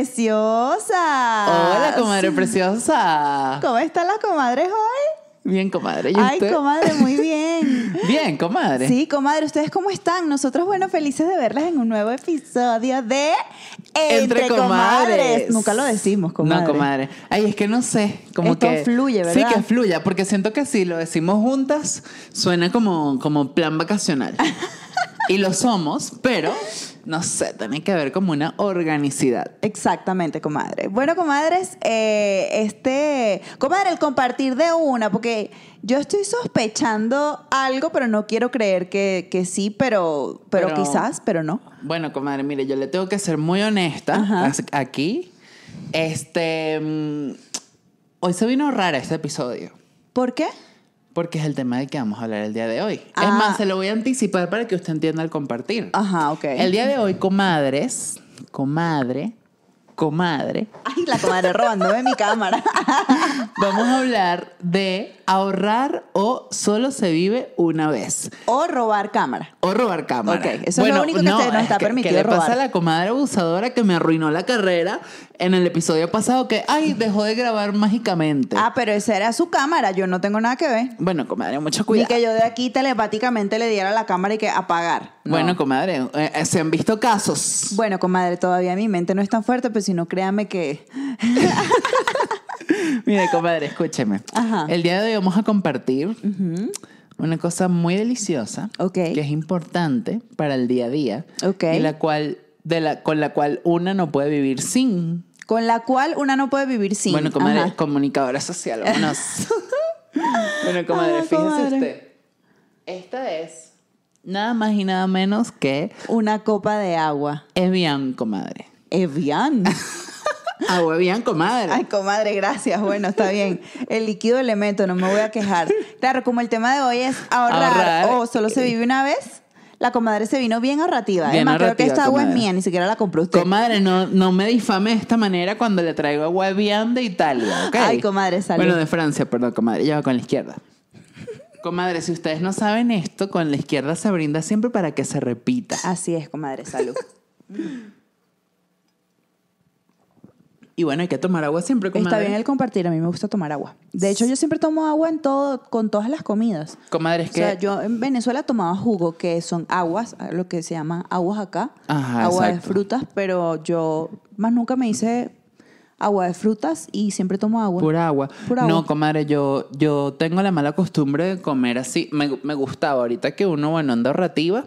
preciosas. Hola, comadre preciosa. ¿Cómo están las comadres hoy? Bien, comadre. ¿Y Ay, usted? comadre, muy bien. Bien, comadre. Sí, comadre, ¿ustedes cómo están? Nosotros, bueno, felices de verlas en un nuevo episodio de Entre, comadres. Nunca lo decimos, comadre. No, comadre. Ay, es que no sé. Como Esto que. fluye, Sí, ¿verdad? que fluya, porque siento que si lo decimos juntas, suena como, como plan vacacional. y lo somos, pero no sé, tiene que haber como una organicidad. Exactamente, comadre. Bueno, comadres, eh, este, comadre, el compartir de una, porque yo estoy sospechando algo, pero no quiero creer que, que sí, pero, pero, Pero- quizás, pero no. Bueno, comadre, mire, yo le tengo que ser muy honesta Ajá. aquí. Este. mm, hoy se vino rara este episodio. ¿Por qué? Porque es el tema del que vamos a hablar el día de hoy. Es Ah. más, se lo voy a anticipar para que usted entienda el compartir. Ajá, ok. El día de hoy, comadres, comadre, comadre, Ay, la comadre robándome mi cámara. vamos a hablar de ahorrar o solo se vive una vez. o robar cámara. O robar cámara. Ok, eso es lo único que se nos es está que- permitido ¿Qué le pasa a la comadre abusadora que me arruinó la carrera en el episodio pasado? Que, ay, dejó de grabar mágicamente. Ah, pero esa era su cámara, yo no tengo nada que ver. Bueno, comadre, mucho Ni cuidado. que yo de aquí telepáticamente le diera la cámara y que apagar. No. Bueno, comadre, eh, eh, se han visto casos. Bueno, comadre, todavía mi mente no es tan fuerte, pero si no, créame que... Mire, comadre, escúcheme. Ajá. El día de hoy vamos a compartir una cosa muy deliciosa que es importante para el día a día y la cual, de la, con la cual una no puede vivir sin. Con la cual una no puede vivir sin. Bueno, comadre, Ajá. comunicadora social, vámonos. bueno, comadre, Ah, fíjese comadre. usted. Esta es nada más y nada menos que Una copa de agua. Evian, comadre. Evian. Agua Evian, comadre. Ay, comadre, gracias. Bueno, está bien. El líquido elemento, no me voy a quejar. Claro, como el tema de hoy es ahorrar, o solo se vive una vez, la comadre se vino bien ahorrativa. Bien es más, creo que esta agua es mía, ni siquiera la compró usted. Comadre, no, no me difame de esta manera cuando le traigo agua Evian de Italia, ¿ok? Ay, comadre, salud. Bueno, de Francia, perdón, comadre. Ya va con la izquierda. Comadre, si ustedes no saben esto, con la izquierda se brinda siempre para que se repita. Así es, comadre, salud. Y bueno, hay que tomar agua siempre, comadre. Está bien el compartir, a mí me gusta tomar agua. De hecho, yo siempre tomo agua en todo, con todas las comidas. Comadre, es O que... sea, yo en Venezuela tomaba jugo, que son aguas, lo que se llaman aguas acá, Ajá, agua de exacto. frutas, pero yo más nunca me hice agua de frutas y siempre tomo agua. Pura agua. Pura agua. No, comadre, yo, yo tengo la mala costumbre de comer así. Me, me gustaba ahorita que uno, bueno, anda ahorrativa.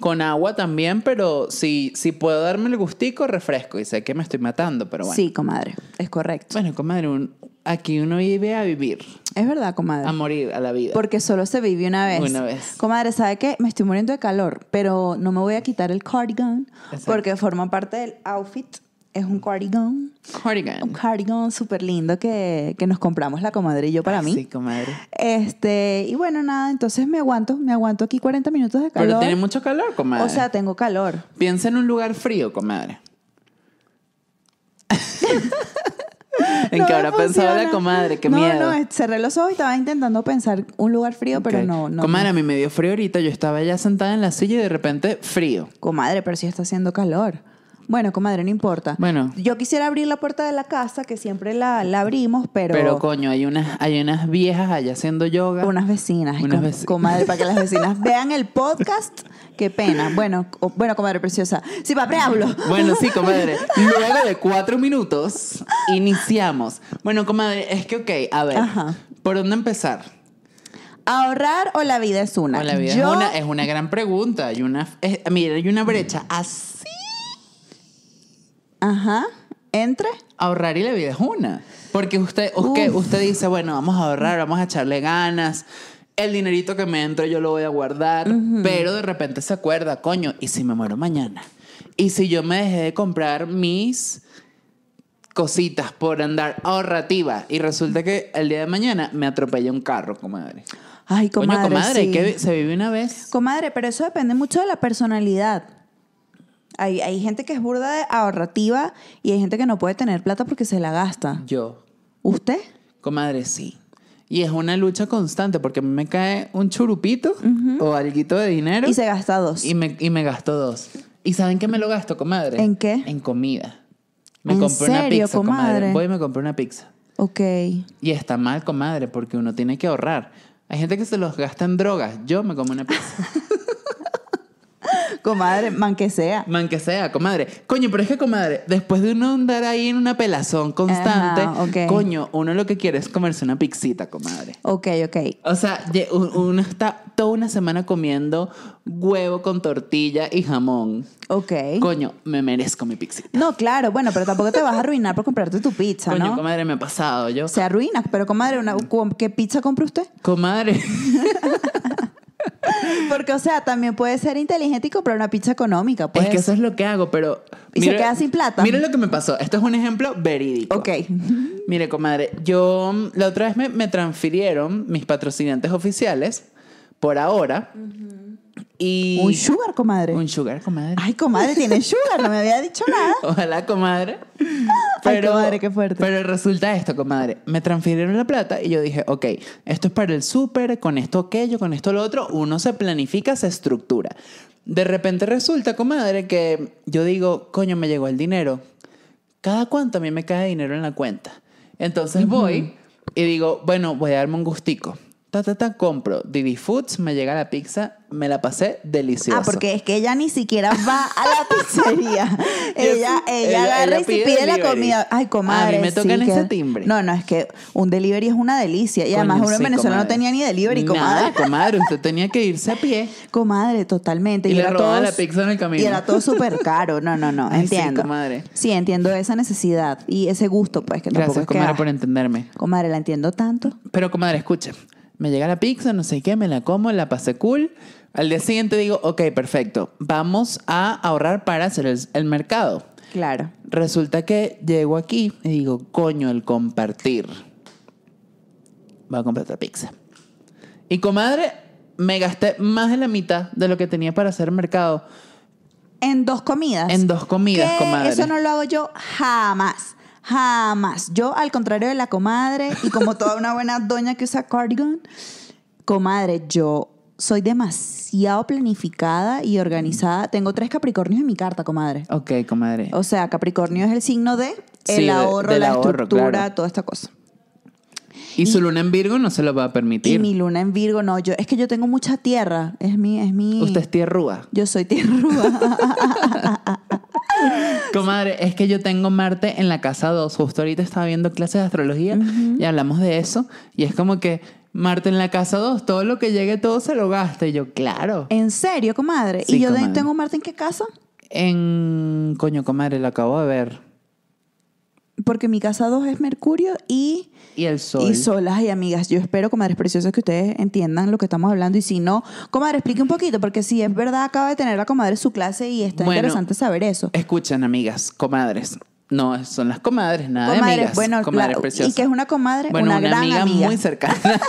Con agua también, pero si, si puedo darme el gustico, refresco. Y sé que me estoy matando, pero bueno. Sí, comadre, es correcto. Bueno, comadre, un- aquí uno vive a vivir, Es verdad, comadre. a morir, a la vida. Porque solo se vive una vez. Una vez. Comadre, ¿sabe qué? Me estoy muriendo de calor, pero no me voy a quitar el cardigan Exacto. porque forma parte del outfit. Es un cardigan. Cardigan. Un cardigan súper lindo que, que nos compramos la comadre y yo para mí. Sí, comadre. Este, y bueno, nada, entonces me aguanto, me aguanto aquí 40 minutos de calor. Pero tiene mucho calor, comadre. o sea, tengo calor. Piensa en un lugar frío, comadre. ¿En No qué habrá pensado la comadre? Qué no, miedo. No, cerré los ojos y estaba intentando pensar un lugar frío, pero no, no. Comadre, no. a mí me dio frío ahorita. Yo estaba ya sentada en la silla y de repente frío. Comadre, pero sí está haciendo calor. Bueno, comadre, no importa. Bueno. Yo quisiera abrir la puerta de la casa, que siempre la, la abrimos, pero... Pero, coño, hay unas, hay unas viejas allá haciendo yoga. Unas vecinas. Unas com- veci- Comadre, para que las vecinas vean el podcast. Qué pena. Bueno, bueno, comadre preciosa. Sí, para preámbulo. Bueno, sí, comadre. Luego de cuatro minutos, iniciamos. Bueno, comadre, es que, ok, a ver. Ajá. ¿Por dónde empezar? ¿Ahorrar o la vida es una? No, la vida Yo- es, una, es una gran pregunta. Hay una, es- mira, hay una brecha así. Ajá. ¿Entre? Ahorrar y la vida es una. Porque usted, usted, usted dice, bueno, vamos a ahorrar, vamos a echarle ganas. El dinerito que me entre yo lo voy a guardar. Pero de repente se acuerda, coño, ¿y si me muero mañana? ¿Y si yo me dejé de comprar mis cositas por andar ahorrativa y resulta que el día de mañana me atropella un carro, comadre? Ay, Coño, comadre, comadre, sí. que se vive una vez. Comadre, pero eso depende mucho de la personalidad. Hay, hay gente que es burda de ahorrativa y hay gente que no puede tener plata porque se la gasta. Yo, ¿Usted? comadre, sí. Y es una lucha constante porque me cae un churupito o alguito de dinero Y se gasta dos. y me, y me gasto dos. ¿Y saben qué me lo gasto, comadre? ¿En qué? En comida. Me ¿En compré una serio, pizza, comadre? Voy y me compré una pizza. Ok. Y está mal, comadre, porque uno tiene que ahorrar. Hay gente que se los gasta en drogas. Yo me como una pizza. Comadre, man que sea. Man que sea, comadre. Coño, pero es que, comadre, después de uno andar ahí en una pelazón constante, Ajá, coño, uno lo que quiere es comerse una pixita, comadre. Ok, ok. O sea, uno está toda una semana comiendo huevo con tortilla y jamón. Ok. Coño, me merezco mi pixita. No, claro, bueno, pero tampoco te vas a arruinar por comprarte tu pizza, Coño, ¿no? comadre, me ha pasado yo. Se arruina, pero comadre, una, ¿qué pizza compra usted? Comadre, Porque, o sea, también puede ser inteligente y comprar una pizza económica, pues. es que eso es lo que hago, pero... Y se queda sin plata. Mira lo que me pasó. Esto es un ejemplo verídico. Ok. Mire, comadre, yo mm, la otra vez me, me transfirieron mis patrocinantes oficiales por ahora. Y. Un sugar, comadre. Un sugar, comadre. Ay, comadre, tiene sugar, no me había dicho nada. Ojalá, comadre. Ay, comadre, qué fuerte. Pero resulta esto, comadre. Me transfirieron la plata y yo dije, ok, esto es para el súper, con esto aquello, con esto lo otro. Uno se planifica, se estructura. De repente resulta, comadre, que yo digo, coño, me llegó el dinero. ¿Cada cuánto a mí me cae dinero en la cuenta? Entonces voy y digo, bueno, voy a darme un gustico. Ta, ta, ta, compro Didi Foods, me llega la pizza, me la pasé deliciosa. Ah, porque es que ella ni siquiera va a la pizzería. ella, ella, ella- agarra ella y pide pide la comida. Ay, comadre. A mí me tocan sí, ese que- timbre. No, no, es que un delivery es una delicia. Y además uno en Venezuela no tenía ni delivery, comadre. Nada, comadre, usted tenía que irse a pie. Comadre, totalmente. Y le era todo- la pizza en el camino. Y era todo súper caro. No, no, no. Ay, sí, entiendo. comadre. Sí, entiendo esa necesidad y ese gusto, pues, que tampoco Gracias, es que, comadre, ah, por entenderme. Comadre, la entiendo tanto. Pero, comadre, escuche. Me llega la pizza, no sé qué, me la como, la pasé cool. Al día siguiente digo, ok, perfecto. Vamos a ahorrar para hacer el, el mercado. Claro. Resulta que llego aquí y digo, coño, el compartir. Voy a comprar otra pizza. Y comadre, me gasté más de la mitad de lo que tenía para hacer mercado. En dos comidas. En dos comidas, Que comadre. Eso no lo hago yo jamás. Jamás. Yo, al contrario de la comadre, y como toda una buena doña que usa cardigan, comadre, yo soy demasiado planificada y organizada. Tengo tres Capricornios en mi carta, comadre. Ok, comadre. O sea, Capricornio es el signo de el Sí, ahorro, la ahorro, estructura, claro. toda esta cosa. Y su luna en Virgo no se lo va a Y permitir. mi luna en Virgo, no, yo, es que yo tengo mucha tierra. Es mi, es mi. Usted es tierrúa. Yo soy tierrúa. Comadre, es que yo tengo Marte en la casa 2. Justo ahorita estaba viendo clases de astrología y hablamos de eso. Y es como que Marte en la casa 2, todo lo que llegue, todo se lo gasta. Y yo, claro. ¿En serio, comadre? Sí, ¿Y yo comadre. tengo Marte en qué casa? En. Coño, comadre, lo acabo de ver. Porque mi casa 2 es Mercurio y, Y el sol. y Sol. Ay, amigas, yo espero, comadres preciosas, que ustedes entiendan lo que estamos hablando. Y si no, comadre, explique un poquito, porque si es verdad, acaba de tener la comadre su clase y está Bueno, interesante saber eso. Escuchan, amigas, comadres. No, son las comadres, nada de amigas. bueno, comadres la- preciosas. ¿y qué es una comadre? Bueno, Una una, gran amiga, amiga. muy cercana.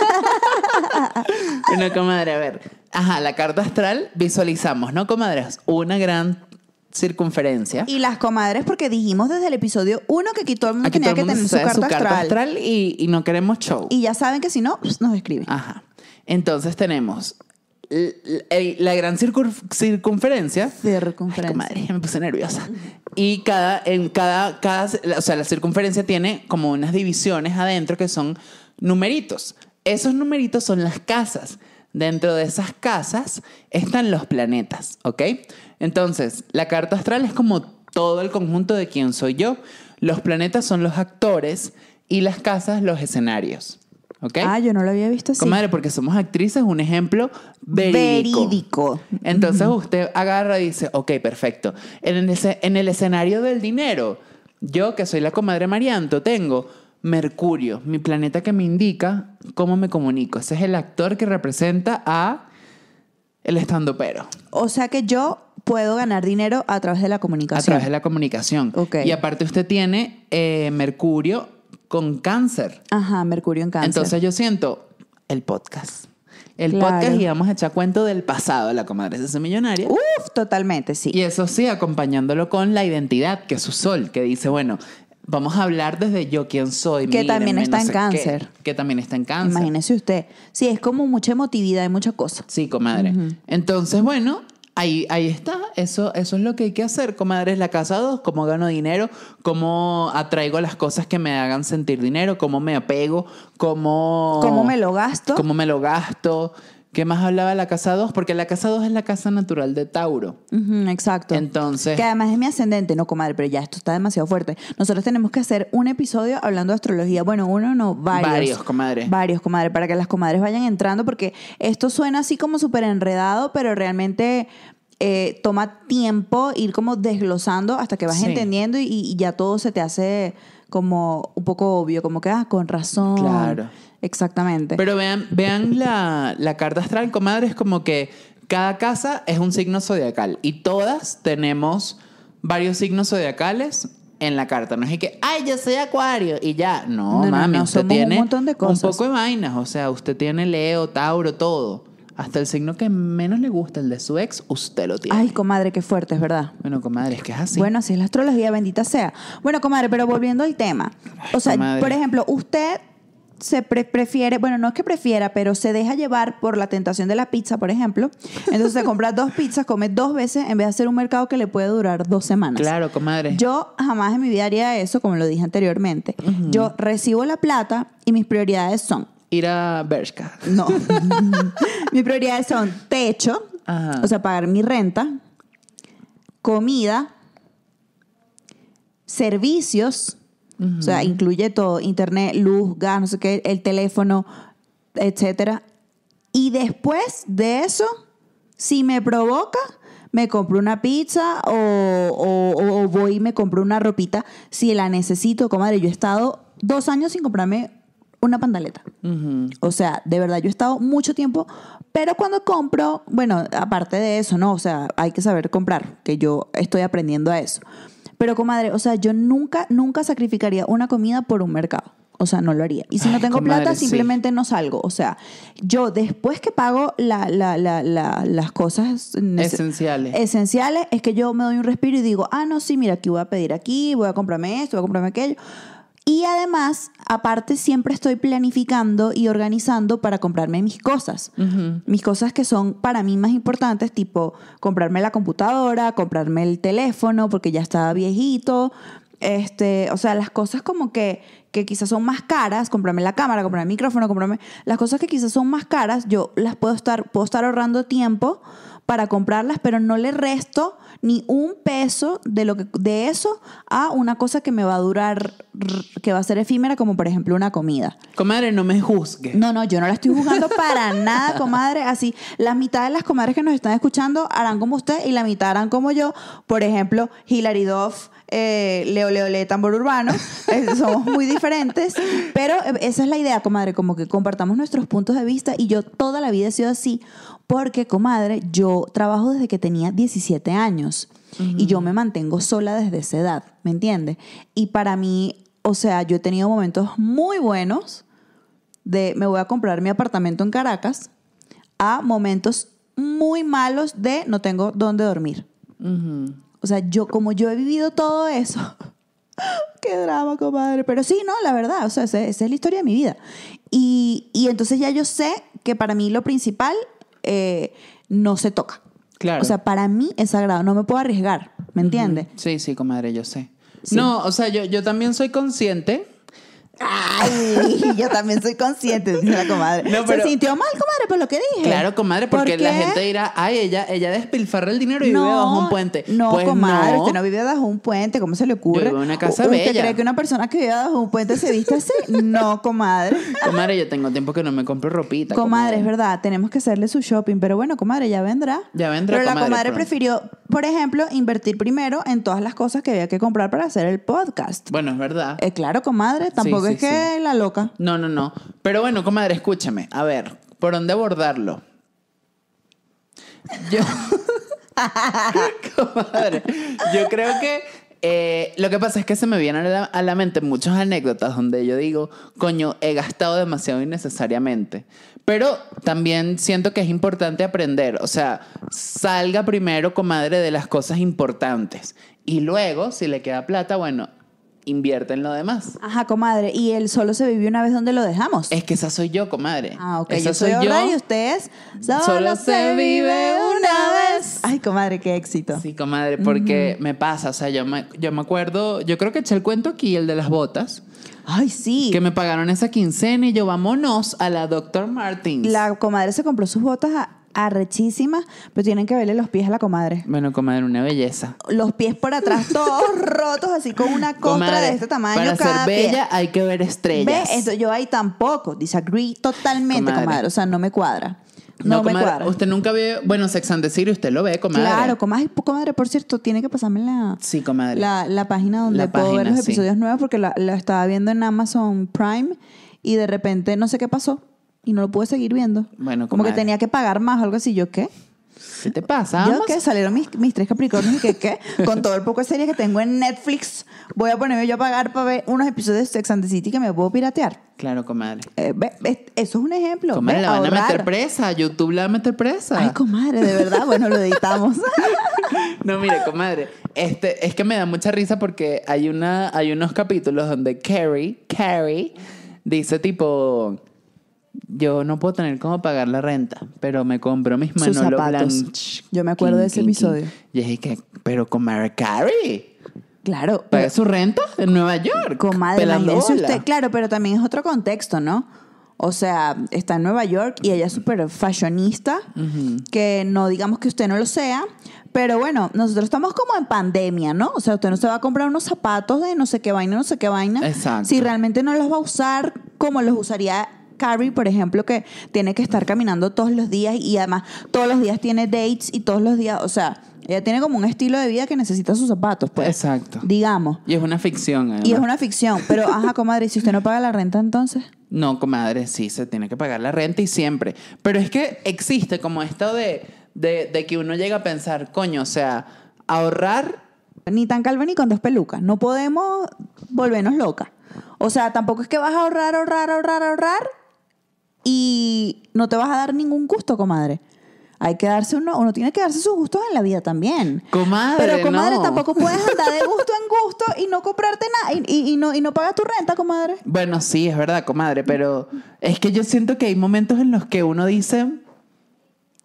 una comadre, a ver. Ajá, la carta astral visualizamos, ¿no, comadres? Una gran circunferencia. Y las comadres, porque dijimos desde el episodio 1 que aquí todo el mundo Aquí tenía que tener su carta, astral. y, y no queremos show. Y ya saben que si no, pues, nos escriben. Ajá. Entonces tenemos la gran circun- circunferencia. Circunferencia. Ay, comadre, ya me puse nerviosa. Y cada, en cada, cada, o sea, la circunferencia tiene como unas divisiones adentro que son numeritos. Esos numeritos son las casas. Dentro de esas casas están los planetas, ¿ok? Entonces, la carta astral es como todo el conjunto de quién soy yo. Los planetas son los actores y las casas los escenarios, ¿ok? Ah, yo no lo había visto así. Comadre, porque somos actrices, un ejemplo verídico. Verídico. Entonces usted agarra y dice, ok, perfecto. En el, en el escenario del dinero, yo que soy la comadre Marianto, tengo Mercurio, mi planeta que me indica cómo me comunico. Ese es el actor que representa a el estando pero O sea que yo puedo ganar dinero a través de la a comunicación. través de la comunicación. Ok. Y aparte usted tiene eh, Mercurio con cáncer. Ajá, Mercurio en cáncer. Entonces yo siento el podcast. El Claro. podcast y vamos a echar cuento del pasado de la comadre esa millonaria. Uf, totalmente, sí. Y eso sí, acompañándolo con la identidad, que es su sol, que dice, bueno, vamos a hablar desde yo quién soy. Que también mírenme, está no en sé cáncer. qué, que también está en cáncer. Imagínese usted. Sí, es como mucha emotividad y mucha cosa. Sí, comadre. Entonces, bueno, Ahí, ahí está, eso, eso es lo que hay que hacer, comadres. La casa 2, cómo gano dinero, cómo atraigo las cosas que me hagan sentir dinero, cómo me apego, cómo... ¿Cómo me lo gasto? Cómo me lo gasto. ¿Qué más hablaba la casa 2? Porque la casa 2 es la casa natural de Tauro. Exacto. Entonces, Que además es mi ascendente, no comadre, pero ya esto está demasiado fuerte. Nosotros tenemos que hacer un episodio hablando de astrología. Bueno, uno no, varios. Varios, comadre. Varios, comadre, para que las comadres vayan entrando, porque esto suena así como súper enredado, pero realmente eh, toma tiempo ir como desglosando hasta que vas Sí. entendiendo y, y ya todo se te hace como un poco obvio, como que, ah, con razón. Claro. Exactamente. Pero vean, vean la, la carta astral, comadre, es como que cada casa es un signo zodiacal y todas tenemos varios signos zodiacales en la carta. No es que, ay, yo soy acuario y ya. No, mami, no, usted somos un tiene montón de cosas. un poco de vainas. O sea, usted tiene Leo, Tauro, todo. Hasta el signo que menos le gusta, el de su ex, usted lo tiene. Ay, comadre, qué fuerte, es verdad. Bueno, comadre, es que es así. Bueno, así es la astrología, bendita sea. Bueno, comadre, pero volviendo al tema. O sea, comadre. por ejemplo, usted se pre- prefiere, bueno, no es que prefiera, pero se deja llevar por la tentación de la pizza, por ejemplo. Entonces se compra dos pizzas, come dos veces en vez de hacer un mercado que le puede durar dos semanas. claro, comadre. Yo jamás en mi vida haría eso, como lo dije anteriormente. Yo recibo la plata y mis prioridades son, Ir a Bershka. no, mis prioridades son techo, Ajá. o sea, pagar mi renta, comida, servicios, o sea, incluye todo, internet, luz, gas, no sé qué, el teléfono, etcétera. Y después de eso, si me provoca, me compro una pizza o- o voy y me compro una ropita si la necesito, comadre. Yo he estado dos años sin comprarme una pantaleta. O sea, de verdad, yo he estado mucho tiempo, pero cuando compro, bueno, aparte de eso, ¿no? O sea, hay que saber comprar, que yo estoy aprendiendo a eso. Pero, comadre, o sea, yo nunca, nunca sacrificaría una comida por un mercado. O sea, no lo haría. Y si no tengo comadre, plata, sí. simplemente no salgo. O sea, yo después que pago la- la- la- la- las cosas Esenciales. esenciales, es que yo me doy un respiro y digo, ah, no, sí, mira, aquí voy a pedir aquí, voy a comprarme esto, voy a comprarme aquello. Y además, aparte, siempre estoy planificando y organizando para comprarme mis cosas. Mis cosas que son para mí más importantes, tipo comprarme la computadora, comprarme el teléfono porque ya está viejito. Este, o sea, las cosas como que, que quizás son más caras, comprarme la cámara, comprarme el micrófono, comprarme las cosas que quizás son más caras, yo las puedo estar, puedo estar ahorrando tiempo para comprarlas, pero no le resto ni un peso de lo que de eso a una cosa que me va a durar, que va a ser efímera, como por ejemplo una comida. Comadre, no me juzgue. No, no, yo no la estoy jugando para nada, comadre. Así, la mitad de las comadres que nos están escuchando harán como usted y la mitad harán como yo. Por ejemplo, Hilary Duff, eh, Leo Leo Le, Tambor Urbano. Eh, somos muy diferentes. Pero eh, esa es la idea, comadre, como que compartamos nuestros puntos de vista. Y yo toda la vida he sido así. Porque, comadre, yo trabajo desde que tenía 17 años. Y yo me mantengo sola desde esa edad, ¿me entiendes? Y para mí, o sea, yo he tenido momentos muy buenos de me voy a comprar mi apartamento en Caracas a momentos muy malos de no tengo dónde dormir. Ujú. O sea, yo como yo he vivido todo eso, qué drama, comadre. Pero sí, no, la verdad, o sea, esa, esa es la historia de mi vida. Y, y entonces ya yo sé que para mí lo principal eh, no se toca. Claro. O sea, para mí es sagrado, no me puedo arriesgar, ¿me entiendes? Sí, sí, comadre, yo sé. Sí. No, o sea, yo, yo también soy consciente. Ay, yo también soy consciente, dice la comadre. No, pero- Se sintió mal, comadre, por lo que dije. Claro, comadre, porque ¿Por la gente dirá, ay, ella, ella despilfarra el dinero y vive bajo un puente. No, Pues comadre, no. usted no vive bajo un puente, ¿cómo se le ocurre? Yo vivo en una casa ¿Usted bella. cree que una persona que vive bajo un puente se viste así? No, comadre. Comadre, yo tengo tiempo que no me compro ropita. Comadre, es verdad, tenemos que hacerle su shopping, pero bueno, comadre, ya vendrá. Ya vendrá, Pero la comadre, comadre pronto. prefirió, por ejemplo, invertir primero en todas las cosas que había que comprar para hacer el podcast. Bueno, es verdad. Eh, claro, comadre, tampoco sí, es que la loca. No, no, no. Pero bueno, comadre, escúchame. A ver, ¿por dónde abordarlo? Yo. comadre, yo creo que. eh, lo que pasa es que se me vienen a la, a la mente muchas anécdotas donde yo digo, coño, he gastado demasiado innecesariamente. Pero también siento que es importante aprender. O sea, salga primero, comadre, de las cosas importantes. Y luego, si le queda plata, bueno, invierte en lo demás. Ajá, comadre. Y él solo se vivió una vez donde lo dejamos. Es que esa soy yo, comadre. Ah, ok. Esa Yo soy ahorrar y ustedes solo, se vive una vez. Ay, comadre, qué éxito. Sí, comadre, porque me pasa, o sea, yo me, yo me acuerdo, yo creo que eché el cuento aquí, el de las botas, Ay, sí. que me pagaron esa quincena y yo vámonos a la Dr. Martins. La comadre se compró sus botas a- arrechísimas, pero tienen que verle los pies a la comadre. Bueno, comadre, una belleza. Los pies por atrás todos rotos, así con una costra Comadre, de este tamaño Para cada ser pie. bella hay que ver Ve, estrellas. Esto, yo ahí tampoco, disagree totalmente, Comadre. comadre. O sea, no me cuadra. No, me comadre, cuadra. Usted nunca ve, bueno, Sex and the City, usted lo ve, comadre. Claro, comadre, comadre, por cierto, tiene que pasarme la, Sí, comadre. la, la página donde La puedo ver los sí. episodios nuevos porque la, la estaba viendo en Amazon Prime y de repente no sé qué pasó y no lo pude seguir viendo. Bueno, Como que tenía que pagar más algo así. ¿Yo qué? ¿Qué te pasa? ¿Yo qué? Salieron mis, mis tres Capricornios y que qué. Con todo el poco de series que tengo en Netflix, voy a ponerme yo a pagar para ver unos episodios de Sex and the City que me puedo piratear. Claro, comadre. Eh, ve, ve, eso es un ejemplo. Comadre, ve, la van a meter presa. YouTube la va a meter presa. Ay, comadre, de verdad. Bueno, lo editamos. No, mire, comadre, este, es que me da mucha risa porque hay, una, hay unos capítulos donde Carrie, Carrie, dice tipo, yo no puedo tener cómo pagar la renta, pero me compro mis Sus Manolo zapatos. Blanch. Yo me acuerdo de ese episodio. Y dije que, pero comadre Carrie, claro. paga su renta en Nueva York. Comadre, pelando imagínese bola. usted, claro, pero también es otro contexto, ¿no? O sea, está en Nueva York y ella es súper fashionista, que no digamos que usted no lo sea, pero bueno, nosotros estamos como en pandemia, ¿no? O sea, usted no se va a comprar unos zapatos de no sé qué vaina, no sé qué vaina, Exacto. si realmente no los va a usar como los usaría Carrie, por ejemplo, que tiene que estar caminando todos los días y además todos los días tiene dates y todos los días, o sea, ella tiene como un estilo de vida que necesita sus zapatos, pues. Exacto. Digamos. Y es una ficción. Y es una ficción. Pero, ajá, comadre, ¿y si usted no paga la renta entonces? No, comadre, sí, se tiene que pagar la renta y siempre. Pero es que existe como esto de, de, de que uno llega a pensar, coño, o sea, ahorrar, Ni tan calva ni con dos pelucas. No podemos volvernos locas. O sea, tampoco es que vas a ahorrar, ahorrar, ahorrar, ahorrar y no te vas a dar ningún gusto, comadre. Hay que darse uno, uno tiene que darse sus gustos en la vida también. Comadre, Pero, comadre, no. tampoco puedes andar de gusto en gusto y no comprarte nada y, y- y no, y no pagas tu renta, comadre. bueno, sí, es verdad, comadre, pero es que yo siento que hay momentos en los que uno dice,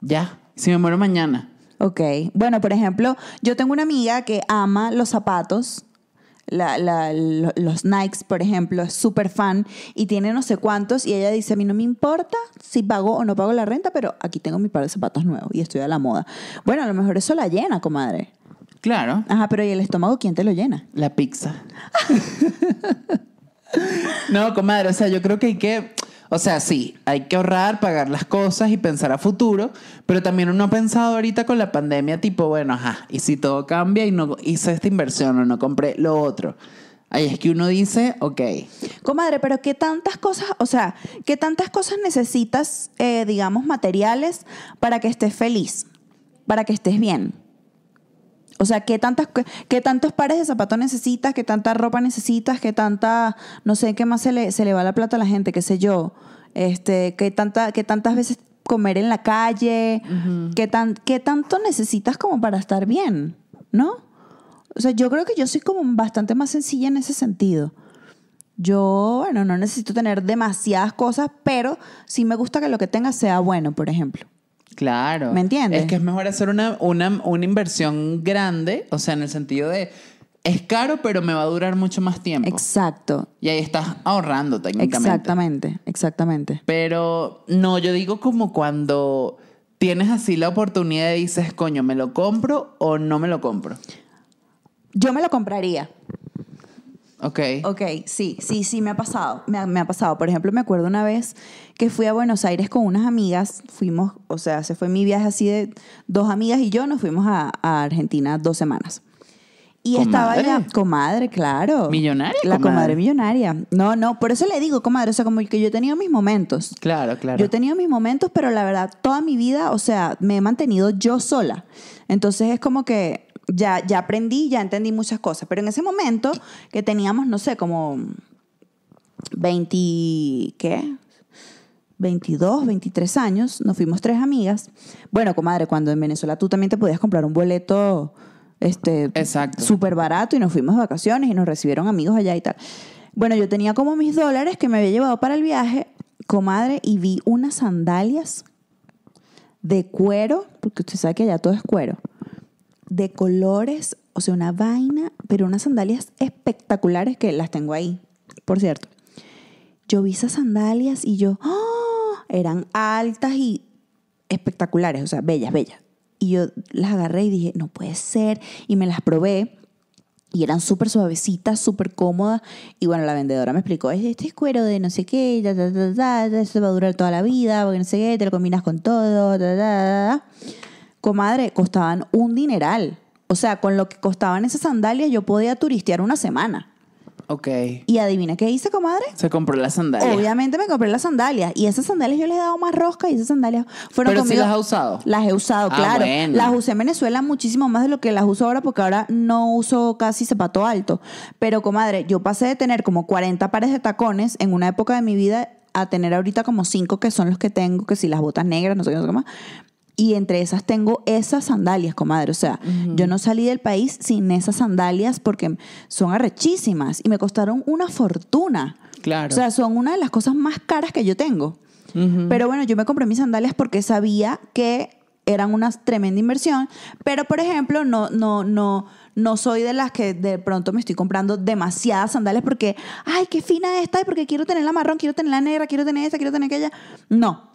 ya, si me muero mañana. Ok. Bueno, por ejemplo, yo tengo una amiga que ama los zapatos, la- la- lo- los Nikes, por ejemplo, es súper fan y tiene no sé cuántos y ella dice, a mí no me importa si pago o no pago la renta, pero aquí tengo mi par de zapatos nuevos y estoy a la moda. Bueno, a lo mejor eso la llena, comadre. Claro, Ajá, pero ¿y el estómago quién te lo llena? la pizza. no, comadre, o sea, yo creo que hay que, o sea, sí, hay que ahorrar, pagar las cosas y pensar a futuro, pero también uno ha pensado ahorita con la pandemia, tipo, bueno, ajá, y si todo cambia y no hice esta inversión o no compré lo otro. Ahí es que uno dice, ok, Comadre, pero ¿qué tantas cosas, o sea, qué tantas cosas necesitas, eh, digamos, materiales para que estés feliz, para que estés bien? O sea, ¿qué, tantas, qué, qué tantos pares de zapatos necesitas? ¿Qué tanta ropa necesitas? ¿Qué tanta, no sé, qué más se le, se le va la plata a la gente? ¿Qué sé yo? Este, ¿qué, tanta, ¿Qué tantas veces comer en la calle? ¿Qué, tan, ¿Qué tanto necesitas como para estar bien? ¿No? O sea, yo creo que yo soy como bastante más sencilla en ese sentido. Yo, bueno, no necesito tener demasiadas cosas, pero sí me gusta que lo que tenga sea bueno, por ejemplo. Claro. ¿Me entiendes? Es que es mejor hacer una, una, una inversión grande, o sea, en el sentido de, es caro, pero me va a durar mucho más tiempo. Exacto. y ahí estás ahorrando técnicamente. Exactamente, exactamente. Pero no, yo digo como cuando tienes así la oportunidad y dices, coño, ¿me lo compro o no me lo compro? Yo me lo compraría. Ok. Ok, sí, sí, sí, me ha pasado. Me ha, me ha pasado. Por ejemplo, me acuerdo una vez que fui a Buenos Aires con unas amigas. Fuimos, o sea, se fue mi viaje así de dos amigas y yo nos fuimos a, a Argentina dos semanas. Y estaba ¿Comadre? ya, comadre, claro. ¿Millonaria, La comadre? comadre millonaria. No, no, por eso le digo, comadre, o sea, como que yo he tenido mis momentos. Claro, claro. Yo he tenido mis momentos, pero la verdad, toda mi vida, o sea, me he mantenido yo sola. Entonces es como que ya, ya aprendí, ya entendí muchas cosas. Pero en ese momento que teníamos, no sé, como 20, ¿qué? 22, 23 años, nos fuimos tres amigas. Bueno, comadre, cuando en Venezuela tú también te podías comprar un boleto este, súper barato y nos fuimos de vacaciones y nos recibieron amigos allá y tal. Bueno, yo tenía como mis dólares que me había llevado para el viaje, comadre, y vi unas sandalias de cuero, porque usted sabe que allá todo es cuero, de colores, o sea, una vaina, pero unas sandalias espectaculares que las tengo ahí, por cierto. Yo vi esas sandalias y yo, ¡ah! eran altas y espectaculares, o sea, bellas, bellas. Y yo las agarré y dije, no puede ser, y me las probé. Y eran súper suavecitas, súper cómodas. Y bueno, la vendedora me explicó, este es cuero de no sé qué, da, da, da, eso va a durar toda la vida, porque no sé qué, te lo combinas con todo. Comadre, costaban un dineral. O sea, con lo que costaban esas sandalias yo podía turistear una semana. Ok. Y adivina qué hice, comadre. Se compró la sandalia. Obviamente me compré las sandalias. Y esas sandalias yo les he dado más rosca y esas sandalias fueron Pero sí conmigo. las has usado. Las he usado, Ah, claro. bueno. Las usé en Venezuela muchísimo más de lo que las uso ahora porque ahora no uso casi zapato alto. Pero, comadre, yo pasé de tener como 40 pares de tacones en una época de mi vida a tener ahorita como 5 que son los que tengo, que si las botas negras, no sé qué, no sé qué más. Y entre esas tengo esas sandalias, comadre. O sea, yo no salí del país sin esas sandalias porque son arrechísimas y me costaron una fortuna. Claro. O sea, son una de las cosas más caras que yo tengo. Pero bueno, yo me compré mis sandalias porque sabía que eran una tremenda inversión. Pero, por ejemplo, no, no, no, no soy de las que de pronto me estoy comprando demasiadas sandalias porque, ay, qué fina esta, y porque quiero tener la marrón, quiero tener la negra, quiero tener esta, quiero tener aquella. No.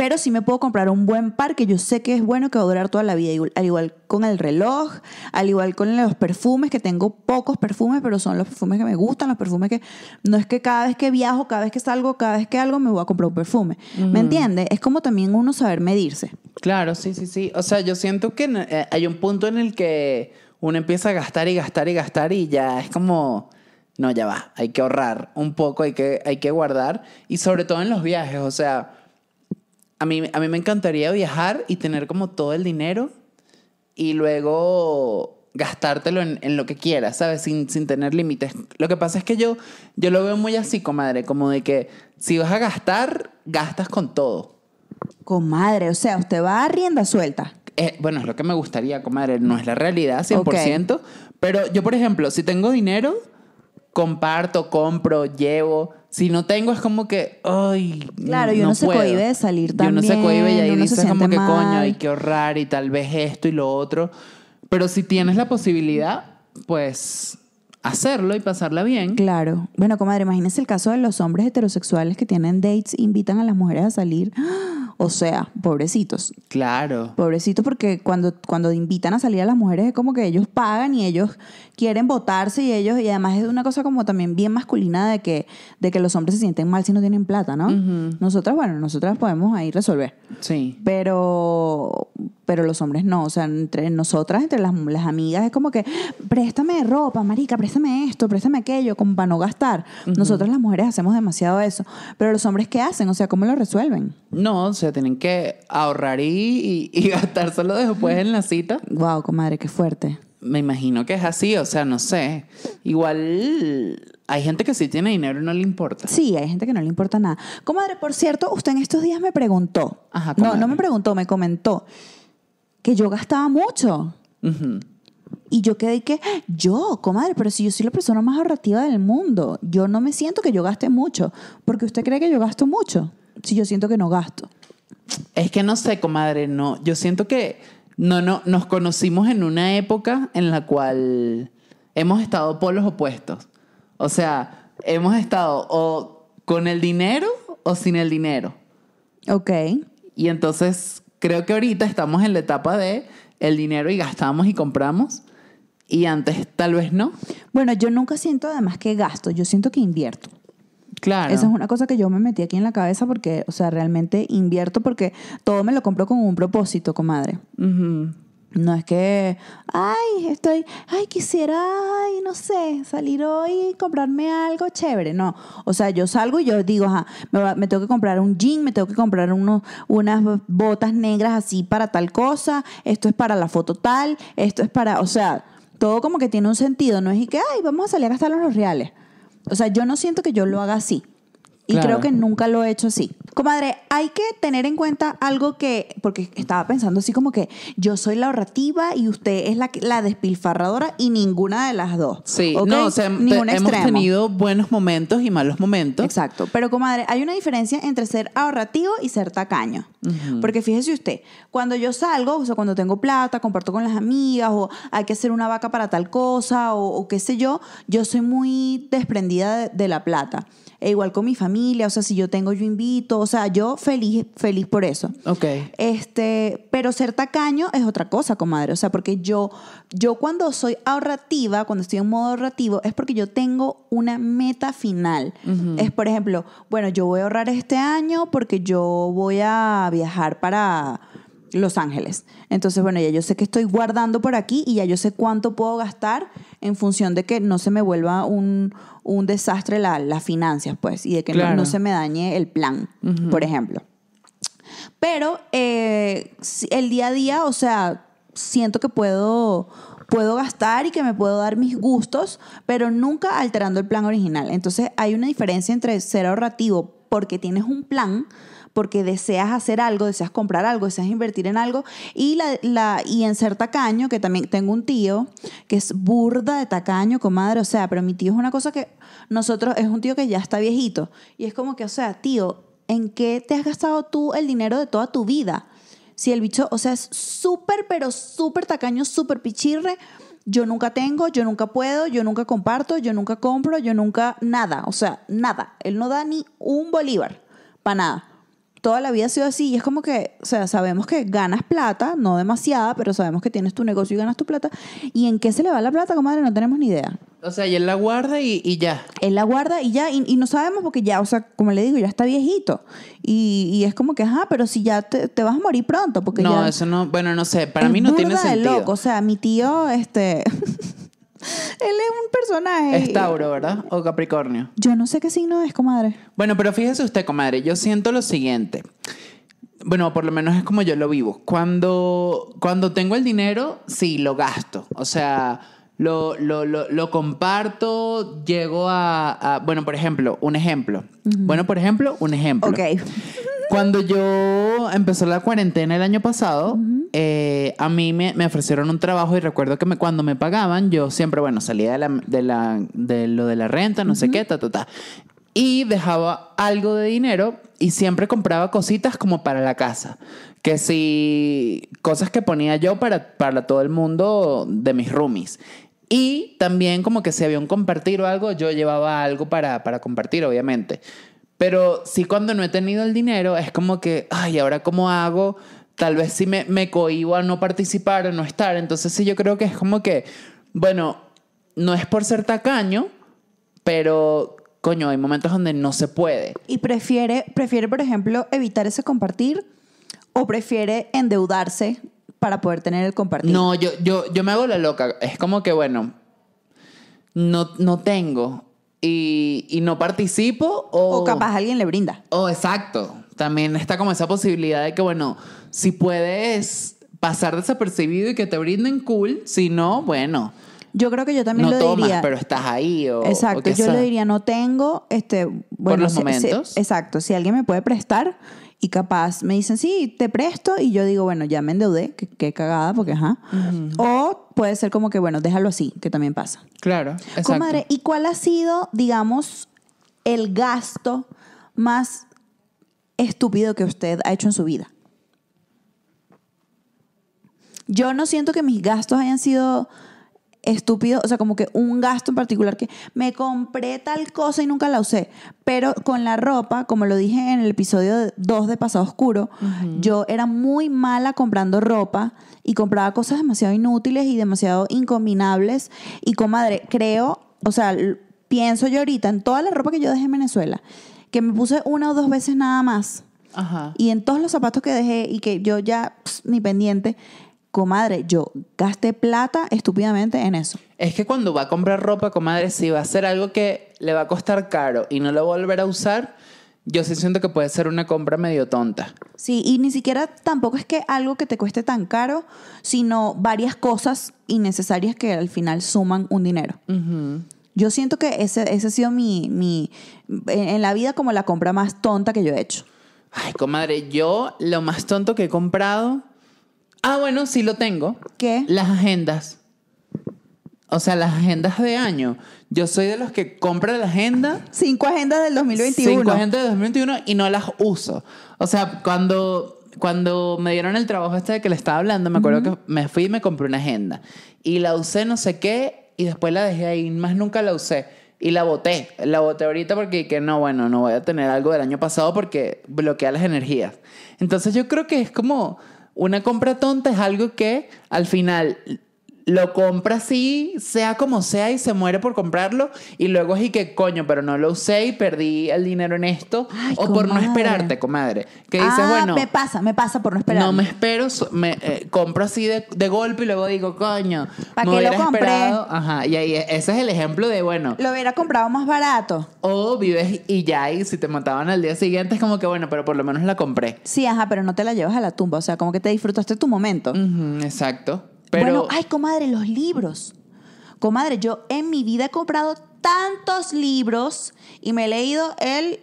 Pero sí me puedo comprar un buen par que yo sé que es bueno, que va a durar toda la vida. Al igual con el reloj, al igual con los perfumes, que tengo pocos perfumes, pero son los perfumes que me gustan, los perfumes que... No es que cada vez que viajo, cada vez que salgo, cada vez que algo, me voy a comprar un perfume. ¿Me entiendes? Es como también uno saber medirse. Claro, sí, sí, sí. O sea, yo siento que eh, hay un punto en el que uno empieza a gastar y gastar y gastar y ya es como, no, ya va, hay que ahorrar un poco, hay que, hay que guardar y sobre todo en los viajes, o sea, a mí, a mí me encantaría viajar y tener como todo el dinero y luego gastártelo en, en lo que quieras, ¿sabes? Sin, sin tener límites. Lo que pasa es que yo, yo lo veo muy así, comadre, como de que si vas a gastar, gastas con todo. Comadre, o sea, usted va a rienda suelta. Eh, bueno, es lo que me gustaría, comadre. No es la realidad 100%. Pero yo, por ejemplo, si tengo dinero, comparto, compro, llevo. Si no tengo, es como que, ay, Claro, y uno se puedo. de salir Y uno se también, cohíbe y ahí uno se dices como siente que, coño, mal. hay que ahorrar y tal vez esto y lo otro. Pero si tienes la posibilidad, pues hacerlo y pasarla bien. Claro. Bueno, comadre, imagínese el caso de los hombres heterosexuales que tienen dates, invitan a las mujeres a salir. O sea, pobrecitos. Claro. Pobrecitos porque cuando, cuando invitan a salir a las mujeres es como que ellos pagan y ellos quieren votarse y ellos, y además es una cosa como también bien masculina de que, de que los hombres se sienten mal si no tienen plata, ¿no? Nosotras, bueno, nosotras podemos ahí resolver. Sí. Pero, pero los hombres no. O sea, entre nosotras, entre las, las amigas, es como que, préstame ropa, marica, préstame esto, préstame aquello, como para no gastar. Nosotras las mujeres hacemos demasiado eso. Pero los hombres, ¿qué hacen? O sea, ¿cómo lo resuelven? No, o tienen que ahorrar y, y, y gastárselo después en la cita. Wow, comadre, qué fuerte. Me imagino que es así, o sea, no sé. Igual hay gente que sí tiene dinero y no le importa. Sí, hay gente que no le importa nada. Comadre, por cierto, usted en estos días me preguntó. Ajá, no, comadre. no me preguntó, me comentó que yo gastaba mucho. Y yo quedé que, yo, comadre, pero si yo soy la persona más ahorrativa del mundo, yo no me siento que yo gaste mucho. Porque usted cree que yo gasto mucho. Si yo siento que no gasto. Es que no sé, comadre, no. Yo siento que no, no, nos conocimos en una época en la cual hemos estado polos opuestos. O sea, hemos estado o con el dinero o sin el dinero. Ok. Y entonces creo que ahorita estamos en la etapa de el dinero y gastamos y compramos. Y antes tal vez no. Bueno, yo nunca siento además que gasto, yo siento que invierto. Claro. Esa es una cosa que yo me metí aquí en la cabeza porque, o sea, realmente invierto porque todo me lo compro con un propósito, comadre. No es que, ay, estoy, ay, quisiera, ay, no sé, salir hoy y comprarme algo chévere. No, o sea, yo salgo y yo digo, ajá, me, me tengo que comprar un jean, me tengo que comprar unos, unas botas negras así para tal cosa, esto es para la foto tal, esto es para, o sea, todo como que tiene un sentido, no es y que, ay, vamos a salir a gastar los reales. O sea, yo no siento que yo lo haga así. Y Claro. creo que nunca lo he hecho así. Comadre, hay que tener en cuenta algo que, porque estaba pensando así como que yo soy la ahorrativa y usted es la, que- la despilfarradora y ninguna de las dos. Sí, ¿ok? no, o sea, te- Ningún hemos tenido buenos momentos y malos momentos. Exacto. Pero, comadre, hay una diferencia entre ser ahorrativo y ser tacaño. Porque fíjese usted, cuando yo salgo, o sea, cuando tengo plata, comparto con las amigas, o hay que hacer una vaca para tal cosa, o, o qué sé yo, yo soy muy desprendida de, de la plata. E igual con mi familia, o sea, si yo tengo, yo invito, o sea, yo feliz, feliz por eso. Ok. Este, pero ser tacaño es otra cosa, comadre. O sea, porque yo, yo cuando soy ahorrativa, cuando estoy en modo ahorrativo, es porque yo tengo una meta final. Es, por ejemplo, bueno, yo voy a ahorrar este año porque yo voy a viajar para Los Ángeles. Entonces, bueno, ya yo sé que estoy guardando por aquí y ya yo sé cuánto puedo gastar en función de que no se me vuelva un, un desastre la- las finanzas, pues, y de que no- Claro. no, se me dañe el plan, por ejemplo. Pero eh, el día a día, o sea, siento que puedo, puedo gastar y que me puedo dar mis gustos, pero nunca alterando el plan original. Entonces hay una diferencia entre ser ahorrativo porque tienes un plan, porque deseas hacer algo, deseas comprar algo, deseas invertir en algo, y, la, la- y en ser tacaño, que también tengo un tío que es burda de tacaño, comadre, o sea, pero mi tío es una cosa que nosotros, es un tío que ya está viejito, y es como que, o sea, tío, ¿en qué te has gastado tú el dinero de toda tu vida? Si el bicho, o sea, es súper, pero súper tacaño, súper pichirre. Yo nunca tengo, yo nunca puedo, yo nunca comparto, yo nunca compro, yo nunca nada. O sea, nada. Él no da ni un bolívar para nada. Toda la vida ha sido así y es como que, o sea, sabemos que ganas plata, no demasiada, pero sabemos que tienes tu negocio y ganas tu plata. ¿Y en qué se le va la plata, comadre? No tenemos ni idea. O sea, y él la guarda y, y ya. Él la guarda y ya, y, y no sabemos porque ya, o sea, como le digo, ya está viejito. Y, y es como que, ajá, pero si ya te, te vas a morir pronto, porque No, ya... eso no, bueno, no sé, para mí no tiene sentido. loco. O sea, mi tío, este... él es un personaje. Es Tauro, ¿verdad? O Capricornio. Yo no sé qué signo es, comadre. Bueno, pero fíjese usted, comadre, yo siento lo siguiente. Bueno, por lo menos es como yo lo vivo. Cuando, cuando tengo el dinero, sí, lo gasto. O sea, lo, lo, lo, lo comparto, llego a, a- Bueno, por ejemplo, un ejemplo. Bueno, por ejemplo, un ejemplo. Ok. Cuando yo empezó la cuarentena el año pasado, eh, a mí me, me ofrecieron un trabajo y recuerdo que me- cuando me pagaban, yo siempre, bueno, salía de, la, de, la- de lo de la renta, no sé qué, ta, ta, ta. Y dejaba algo de dinero y siempre compraba cositas como para la casa. Que si cosas que ponía yo para, para todo el mundo de mis roomies. Y también como que si había un compartir o algo, yo llevaba algo para, para compartir, obviamente. Pero sí cuando no he tenido el dinero, es como que, ay, ¿ahora cómo hago? Tal vez sí me, me cohibo a no participar o no estar. Entonces sí yo creo que es como que, bueno, no es por ser tacaño, pero, coño, hay momentos donde no se puede. Y prefiere, prefiere, por ejemplo, evitar ese compartir o prefiere endeudarse para poder tener el compartir. No, yo, yo, yo me hago la loca. Es como que, bueno, no, no tengo y, y no participo o... O capaz alguien le brinda. Oh, exacto. También está como esa posibilidad de que, bueno, si puedes pasar desapercibido y que te brinden cool, si no, bueno, Yo creo que yo también no lo tomas, diría. pero estás ahí o... o Exacto, qué yo sea. le diría, no tengo, este, bueno, los si- si- momentos. exacto, si alguien me puede prestar y capaz me dicen, sí, te presto y yo digo, bueno, ya me endeudé, que- qué cagada, porque ajá. O puede ser como que, bueno, déjalo así, que también pasa. Claro, exacto. Comadre, ¿y cuál ha sido, digamos, el gasto más estúpido que usted ha hecho en su vida? Yo no siento que mis gastos hayan sido estúpidos, o sea, como que un gasto en particular que me compré tal cosa y nunca la usé, pero con la ropa, como lo dije en el episodio 2 de Pasado Oscuro, yo era muy mala comprando ropa y compraba cosas demasiado inútiles y demasiado incombinables y comadre, creo, o sea, pienso yo ahorita en toda la ropa que yo dejé en Venezuela, que me puse una o dos veces nada más. Ajá. Y en todos los zapatos que dejé y que yo ya ni pendiente, comadre, yo gasté plata estúpidamente en eso. Es que cuando va a comprar ropa, comadre, si va a ser algo que le va a costar caro y no lo va a volver a usar, yo sí siento que puede ser una compra medio tonta. Sí, y ni siquiera tampoco es que algo que te cueste tan caro, sino varias cosas innecesarias que al final suman un dinero. Yo siento que ese, ese ha sido mi, mi, en en la vida como la compra más tonta que yo he hecho. Ay, comadre, yo lo más tonto que he comprado. Ah, bueno, sí lo tengo. ¿Qué? Las agendas. O sea, las agendas de año. Yo soy de los que compra la agenda. Cinco agendas del 2021. Cinco agendas de 2021 y no las uso. O sea, cuando, cuando me dieron el trabajo este de que le estaba hablando, me acuerdo que me fui y me compré una agenda. Y la usé no sé qué y después la dejé ahí. Más nunca la usé. Y la boté. La boté ahorita porque que no, bueno, no voy a tener algo del año pasado porque bloquea las energías. Entonces yo creo que es como una compra tonta, es algo que al final lo compra así, sea como sea, y se muere por comprarlo. Y luego es y que, coño, pero no lo usé y perdí el dinero en esto. Ay, o por no esperarte, comadre. Que dices, ah, bueno, me pasa, me pasa por no esperar. no me espero, me eh, compro así de, de golpe y luego digo, coño, ¿Pa' me qué lo compré? esperado. Ajá, y ahí ese es el ejemplo de, bueno, Lo hubiera comprado más barato. o vives y ya, y si te mataban al día siguiente es como que, bueno, pero por lo menos la compré. Sí, ajá, pero no te la llevas a la tumba. O sea, como que te disfrutaste tu momento. Ujú, exacto. Pero, Bueno, ay, comadre, los libros. Comadre, yo en mi vida he comprado tantos libros y me he leído el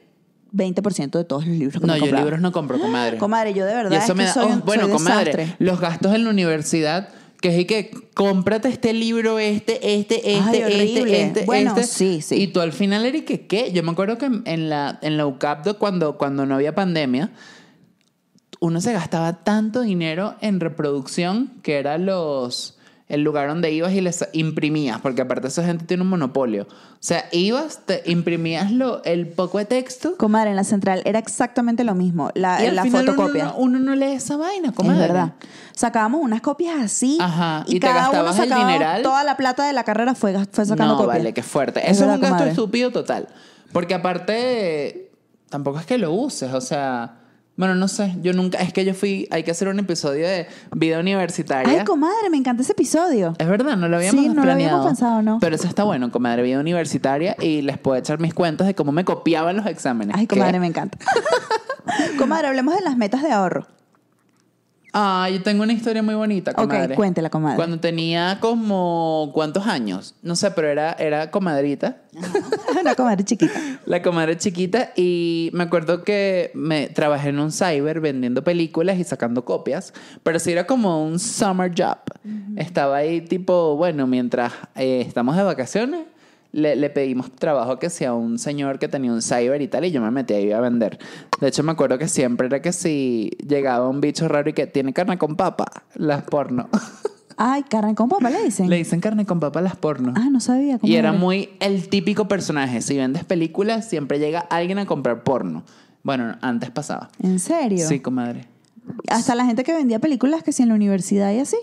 20% de todos los libros que no, he yo libros no compro, comadre. Comadre, yo de verdad Y eso es me que da, soy, oh, bueno, soy comadre, desastre. los gastos en la universidad, que es y que cómprate este libro, este, este, este, Ay, este, horrible. este, Bueno, este. sí, sí. Y tú al final eres que, ¿qué? Yo me acuerdo que en- la, en la UCAP, cuando, cuando no había pandemia, uno se gastaba tanto dinero en reproducción que era los el lugar donde ibas y les imprimías, porque aparte esa gente tiene un monopolio. O sea, ibas, te imprimías lo, el poco de texto Comadre, en la central era exactamente lo mismo. La, y la final uno fotocopia. no- Uno, no lee esa vaina, Es comadre. verdad. Sacábamos unas copias así. Ajá, Y, y te cada uno gastabas el sacaba dineral. Toda la plata de la carrera fue, fue sacando no, copias. vale, qué fuerte. Es Eso es verdad, un gasto estúpido total. Porque aparte, tampoco es que lo uses, o sea... Bueno, no sé, yo nunca... Es que yo fui... Hay que hacer un episodio de vida universitaria. Ay, comadre, me encanta ese episodio. Es verdad, no lo habíamos Sí, no lo habíamos pensado, ¿no? Pero eso está bueno, comadre, vida universitaria y les puedo echar mis cuentos de cómo me copiaban los exámenes. Ay, ¿Qué? comadre, me encanta. comadre, hablemos de las metas de ahorro. Ah, yo tengo una historia muy bonita, Ok, comadre. cuéntela, comadre. Cuando tenía como... ¿Cuántos años? No sé, pero era, era comadrita. Una comadre chiquita. La comadre chiquita y me acuerdo que me trabajé en un cyber vendiendo películas y sacando copias, pero sí era como un summer job. Estaba ahí tipo, bueno, mientras eh, estamos de vacaciones, le, le pedimos trabajo que sea un señor que tenía un cyber y tal y yo me metí ahí a vender. De hecho me acuerdo que siempre era que si llegaba un bicho raro y que tiene carne con papa, las porno. Ay, carne con papa le dicen. le dicen carne con papa las porno. Ah, no sabía. Y era comadre. muy el típico personaje. Si vendes películas, siempre llega alguien a comprar porno. Bueno, antes pasaba. ¿En serio? Sí, comadre. Hasta la gente que vendía películas que sí en la universidad y así.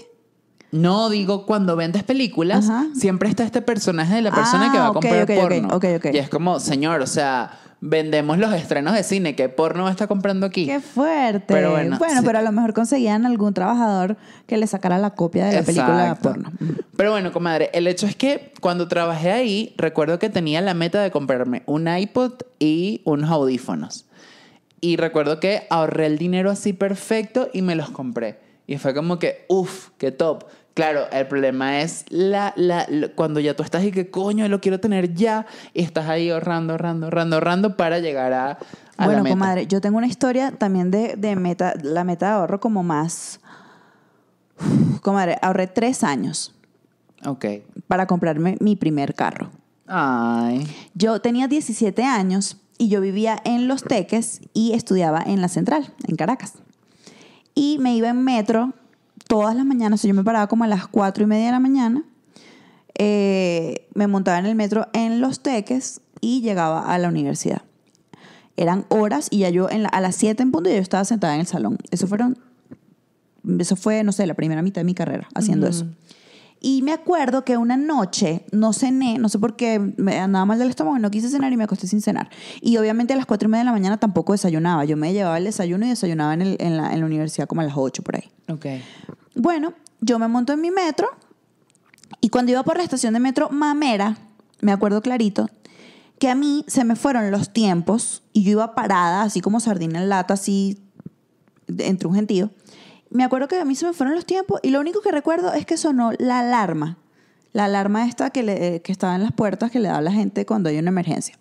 No, digo, cuando vendes películas, Ajá. siempre está este personaje de la persona Ah, que va a ok, comprar ok, ok, porno. ok, ok. Y es como, señor, o sea, vendemos los estrenos de cine. ¿Qué porno está comprando aquí? Qué fuerte. Pero bueno, sí. pero a lo mejor conseguían algún trabajador que le sacara la copia de la película Exacto. porno. Pero bueno, comadre, el hecho es que cuando trabajé ahí, recuerdo que tenía la meta de comprarme un iPod y unos audífonos. Y recuerdo que ahorré el dinero así perfecto y me los compré. Y fue como que, uff, qué top. Claro, el problema es la, la, la- cuando ya tú estás y que coño, lo quiero tener ya. Y estás ahí ahorrando, ahorrando, ahorrando, ahorrando para llegar a, a la bueno, meta. comadre, yo tengo una historia también de, de meta, la meta de ahorro como más. Uf, comadre, ahorré tres años Ok. para comprarme mi primer carro. Ay. Yo tenía 17 años y yo vivía en Los Teques y estudiaba en la central, en Caracas. Y me iba en metro todas las mañanas, o sea, yo me paraba como a las 4 y media de la mañana, eh, me montaba en el metro en Los Teques y llegaba a la universidad. Eran horas y ya yo en la- a las 7 en punto ya yo estaba sentada en el salón. Eso fueron, eso fue, no sé, la primera mitad de mi carrera haciendo eso. Y me acuerdo que una noche no cené, no sé por qué, me andaba mal del estómago, no quise cenar y me acosté sin cenar. Y obviamente a las cuatro y media de la mañana tampoco desayunaba. Yo me llevaba el desayuno y desayunaba en, el- en la, en la universidad como a las 8 por ahí. Ok. Bueno, yo me monto en mi metro y cuando iba por la estación de metro Mamera, me acuerdo clarito, que a mí se me fueron los tiempos y yo iba parada, así como sardina en lata, así entre un gentío. Me acuerdo que a mí se me fueron los tiempos y lo único que recuerdo es que sonó la alarma. La alarma esta que, le- eh, que estaba en las puertas que le da a la gente cuando hay una emergencia.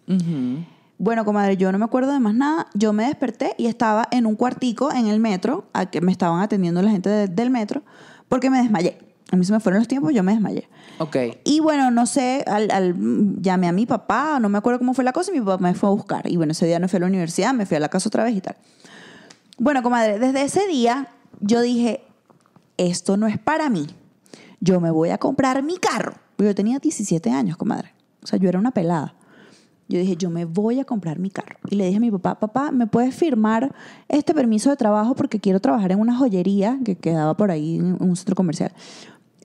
Bueno, comadre, yo no me acuerdo de más nada. Yo me desperté y estaba en un cuartico en el metro, a que me estaban atendiendo la gente de- del metro, porque me desmayé. A mí se me fueron los tiempos, yo me desmayé. Ok. Y bueno, no sé, al, al- llamé a mi papá, no me acuerdo cómo fue la cosa, y mi papá me fue a buscar. Y bueno, ese día no fui a la universidad, me fui a la casa otra vez y tal. Bueno, comadre, desde ese día yo dije, esto no es para mí. Yo me voy a comprar mi carro. Yo tenía 17 años, comadre. O sea, yo era una pelada. Yo dije, yo me voy a comprar mi carro. Y le dije a mi papá, papá, ¿me puedes firmar este permiso de trabajo porque quiero trabajar en una joyería que quedaba por ahí en un centro comercial?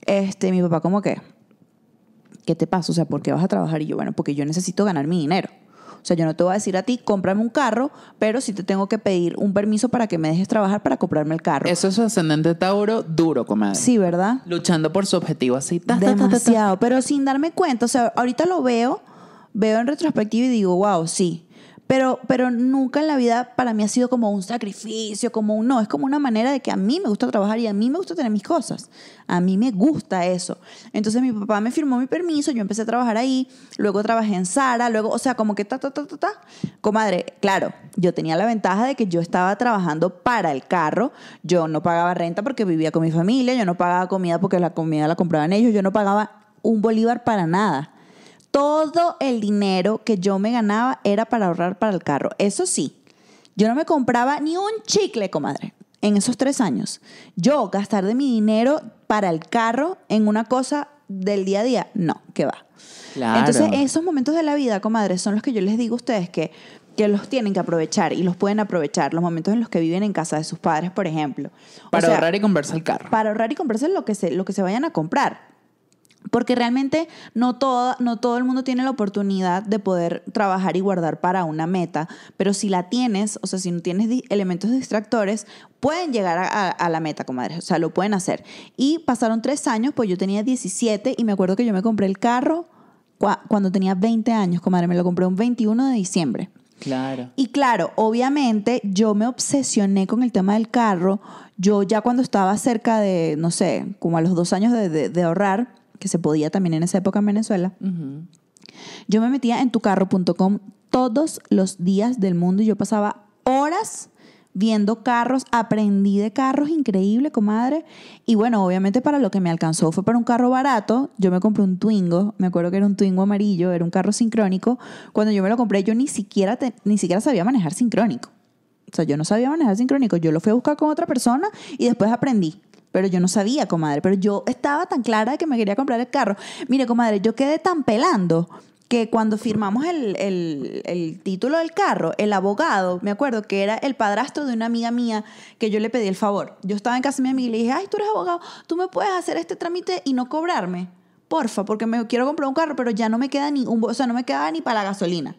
Este, mi papá como que, ¿qué te pasa? O sea, ¿por qué vas a trabajar? Y yo, bueno, porque yo necesito ganar mi dinero. O sea, yo no te voy a decir a ti, cómprame un carro, pero sí te tengo que pedir un permiso para que me dejes trabajar para comprarme el carro. Eso es su ascendente Tauro duro, comadre. Sí, ¿verdad? Luchando por su objetivo así. ta, ta, ta, ta, ta. Demasiado, pero sin darme cuenta. O sea, ahorita lo veo, veo en retrospectiva y digo, wow, sí. Pero, pero nunca en la vida para mí ha sido como un sacrificio, como un no. Es como una manera de que a mí me gusta trabajar y a mí me gusta tener mis cosas. A mí me gusta eso. Entonces mi papá me firmó mi permiso, yo empecé a trabajar ahí, luego trabajé en Sara, luego, o sea, como que ta, ta, ta, ta, ta. Comadre, claro, yo tenía la ventaja de que yo estaba trabajando para el carro. Yo no pagaba renta porque vivía con mi familia, yo no pagaba comida porque la comida la compraban ellos, yo no pagaba un bolívar para nada. Todo el dinero que yo me ganaba era para ahorrar para el carro. Eso sí, yo no me compraba ni un chicle, comadre, en esos tres años. Yo gastar de mi dinero para el carro en una cosa del día a día, no, que va. Claro. Entonces, esos momentos de la vida, comadre, son los que yo les digo a ustedes que, que los tienen que aprovechar y los pueden aprovechar. Los momentos en los que viven en casa de sus padres, por ejemplo. O Para sea, ahorrar y comprarse el carro. para ahorrar y comprarse lo que se, lo que se vayan a comprar. Porque realmente no todo, no todo el mundo tiene la oportunidad de poder trabajar y guardar para una meta, pero si la tienes, o sea, si no tienes elementos distractores, pueden llegar a, a- a la meta, comadre, o sea, lo pueden hacer. Y pasaron tres años, pues yo tenía 17 y me acuerdo que yo me compré el carro cua- cuando tenía 20 años, comadre, me lo compré un 21 de diciembre. Claro. Y claro, obviamente yo me obsesioné con el tema del carro. Yo ya cuando estaba cerca de, no sé, como a los dos años de, de- de ahorrar, que se podía también en esa época en Venezuela, yo me metía en tucarro.com todos los días del mundo y yo pasaba horas viendo carros, aprendí de carros, increíble, comadre. Y bueno, obviamente para lo que me alcanzó fue para un carro barato. Yo me compré un Twingo, me acuerdo que era un Twingo amarillo, era un carro sincrónico. Cuando yo me lo compré, yo ni siquiera, te- ni siquiera sabía manejar sincrónico. O sea, yo no sabía manejar sincrónico. Yo lo fui a buscar con otra persona y después aprendí. Pero yo no sabía, comadre. Pero yo estaba tan clara que me quería comprar el carro. Mire, comadre, yo quedé tan pelando que cuando firmamos el, el- el título del carro, el abogado, me acuerdo que era el padrastro de una amiga mía que yo le pedí el favor. Yo estaba en casa de mi amiga y le dije, ay, tú eres abogado, tú me puedes hacer este trámite y no cobrarme. Porfa, porque me quiero comprar un carro, pero ya no me queda ni un, o sea, no me queda ni para la gasolina.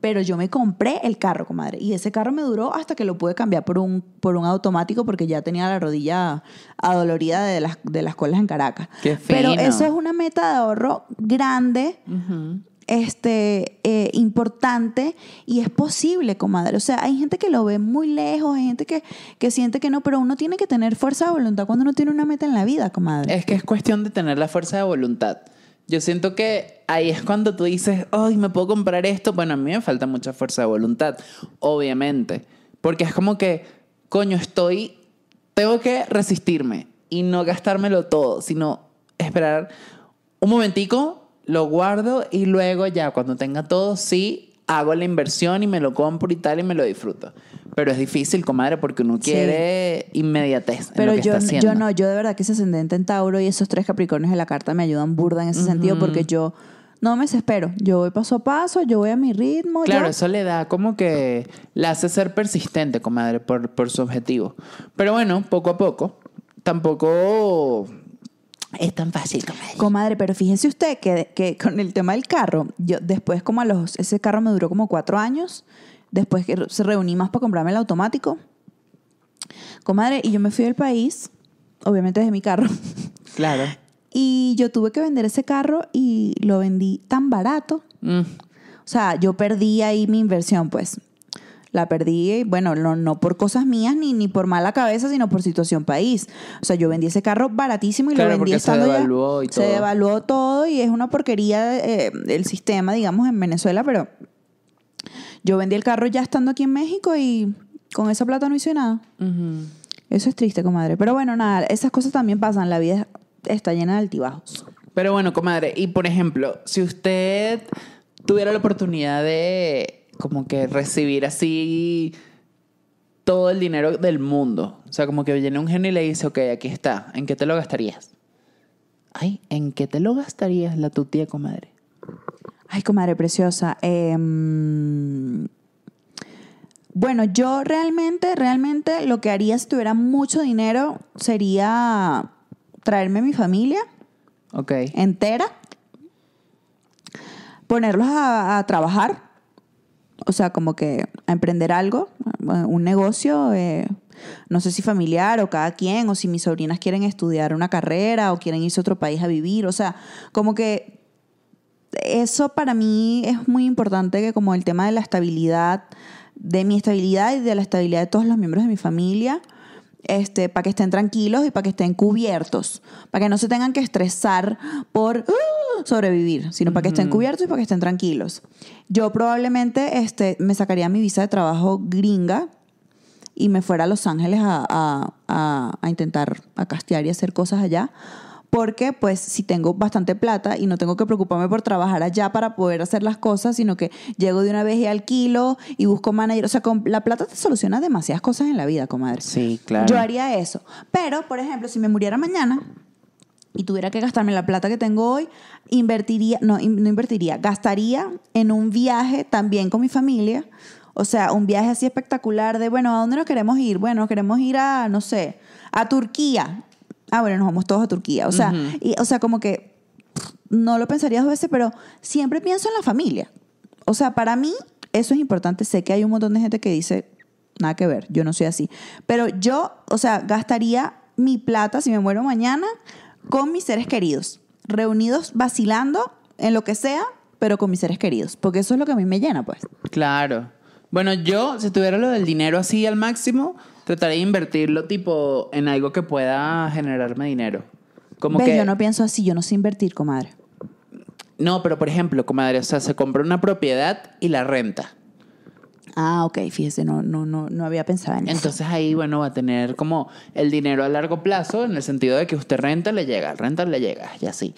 Pero yo me compré el carro, comadre. Y ese carro me duró hasta que lo pude cambiar por un, por un automático porque ya tenía la rodilla adolorida de las, de las colas en Caracas. Qué Pero eso es una meta de ahorro grande, este, eh, importante y es posible, comadre. O sea, hay gente que lo ve muy lejos, hay gente que, que siente que no, pero uno tiene que tener fuerza de voluntad cuando uno tiene una meta en la vida, comadre. Es que es cuestión de tener la fuerza de voluntad. Yo siento que ahí es cuando tú dices, ay, me puedo comprar esto. Bueno, a mí me falta mucha fuerza de voluntad, obviamente. Porque es como que, coño, estoy, tengo que resistirme y no gastármelo todo, sino esperar un momentico, lo guardo y luego ya cuando tenga todo, sí, hago la inversión y me lo compro y tal y me lo disfruto. Pero es difícil, comadre, porque uno Sí. quiere inmediatez en Pero lo que yo, está haciendo. yo no, yo de verdad que ese ascendente en Tauro y esos tres Capricornios de la carta me ayudan burda en ese sentido porque yo no me desespero. Yo voy paso a paso, yo voy a mi ritmo. Claro, yo- eso le da como que la hace ser persistente, comadre, por, por su objetivo. Pero bueno, poco a poco. Tampoco es tan fácil, comadre. Comadre, pero fíjese usted que, que con el tema del carro, yo después como a los, ese carro me duró como cuatro años, después que se reuní más para comprarme el automático. Comadre, y yo me fui del país, obviamente desde mi carro, Claro. y yo tuve que vender ese carro y lo vendí tan barato. Mm, O sea, yo perdí ahí mi inversión, pues. La perdí, bueno, no, no por cosas mías ni, ni por mala cabeza, sino por situación país. O sea, yo vendí ese carro baratísimo y Claro, lo vendí porque se estando ya- devaluó y Se todo. devaluó todo y es una porquería eh, el sistema, digamos, en Venezuela, pero yo vendí el carro ya estando aquí en México y con esa plata no hice nada. Eso es triste, comadre. Pero bueno, nada, esas cosas también pasan. La vida está llena de altibajos. Pero bueno, comadre, y por ejemplo, si usted tuviera la oportunidad de como que recibir así todo el dinero del mundo, o sea, como que viene un genio y le dice, ok, aquí está, ¿en qué te lo gastarías? Ay, ¿en qué te lo gastarías la tu tía, comadre? Ay, comadre preciosa. em, bueno, yo realmente, realmente lo que haría si tuviera mucho dinero sería traerme a mi familia Ok. entera, ponerlos a, a trabajar, o sea, como que a emprender algo, eh, un negocio, eh, no sé si familiar o cada quien, o si mis sobrinas quieren estudiar una carrera o quieren irse a otro país a vivir, o sea, como que eso para mí es muy importante que como el tema de la estabilidad, de mi estabilidad y de la estabilidad de todos los miembros de mi familia, este, para que estén tranquilos y para que estén cubiertos, para que no se tengan que estresar por ¡ah! sobrevivir, sino para que estén cubiertos y para que estén tranquilos. Yo probablemente este, me sacaría mi visa de trabajo gringa y me fuera a Los Ángeles a, a- a- a intentar a castear y hacer cosas allá. Porque pues si tengo bastante plata y no tengo que preocuparme por trabajar allá para poder hacer las cosas, sino que llego de una vez y alquilo y busco manager. O sea, con la plata te soluciona demasiadas cosas en la vida, comadre. Sí, claro. Yo haría eso. Pero, por ejemplo, si me muriera mañana y tuviera que gastarme la plata que tengo hoy, invertiría, no, in- no invertiría, gastaría en un viaje también con mi familia. O sea, un viaje así espectacular de, bueno, ¿a dónde nos queremos ir? Bueno, queremos ir a, no sé, a Turquía. Ah, bueno, nos vamos todos a Turquía. O sea, y, o sea como que pff, no lo pensaría dos veces, pero siempre pienso en la familia. O sea, para mí eso es importante. Sé que hay un montón de gente que dice, nada que ver, yo no soy así. Pero yo, o sea, gastaría mi plata si me muero mañana con mis seres queridos, reunidos vacilando en lo que sea, pero con mis seres queridos, porque eso es lo que a mí me llena, pues. Claro. Bueno, yo, si tuviera lo del dinero así al máximo, trataría de invertirlo tipo en algo que pueda generarme dinero. Como ¿Ves? que Yo no pienso así, yo no sé invertir, comadre. No, pero por ejemplo, comadre, o sea, se compra una propiedad y la renta. Ah, ok, fíjese, no, no, no, no había pensado en eso. Entonces ahí, bueno, va a tener como el dinero a largo plazo en el sentido de que usted renta, le llega, renta, le llega, y así.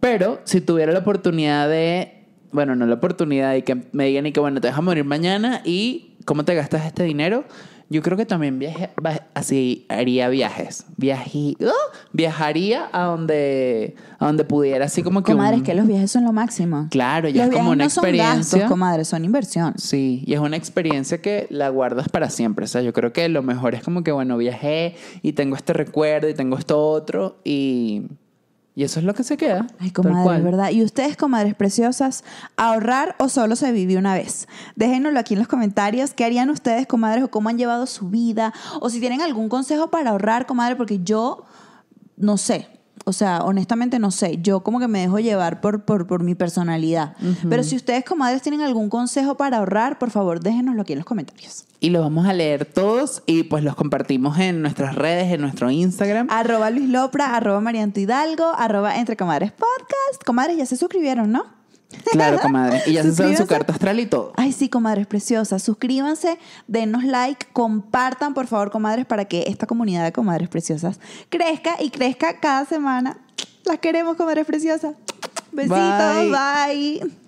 Pero si tuviera la oportunidad de, bueno, no la oportunidad de que me digan y que, bueno, te a morir mañana y cómo te gastas este dinero, yo creo que también viaje, así haría viajes. Viají- ¡Ah! viajaría a donde, a donde pudiera, así como que... Comadre, un- es que los viajes son lo máximo. Claro, ya los es como una no son experiencia. gastos, comadre, son inversión. Sí, y es una experiencia que la guardas para siempre. O sea, yo creo que lo mejor es como que, bueno, viajé y tengo este recuerdo y tengo esto otro y, y eso es lo que se queda. Ay, comadre. ¿verdad? Y ustedes, comadres preciosas, ¿ahorrar o solo se vive una vez? Déjenoslo aquí en los comentarios. ¿Qué harían ustedes, comadres, o cómo han llevado su vida? O si tienen algún consejo para ahorrar, comadre, porque yo no sé. O sea, honestamente no sé. Yo como que me dejo llevar por, por, por mi personalidad. Pero si ustedes, comadres, tienen algún consejo para ahorrar, por favor, déjenoslo aquí en los comentarios. Y los vamos a leer todos y pues los compartimos en nuestras redes, en nuestro Instagram. Arroba Luis Lopra, arroba Marianto Hidalgo, arroba Entre Comadres Podcast. Comadres, ya se suscribieron, ¿no? Claro, comadre. Y ya se saben su carta astral y todo. Ay, sí, comadres preciosas. Suscríbanse, denos like, compartan, por favor, comadres, para que esta comunidad de comadres preciosas crezca y crezca cada semana. Las queremos, comadres preciosas. Besitos, bye.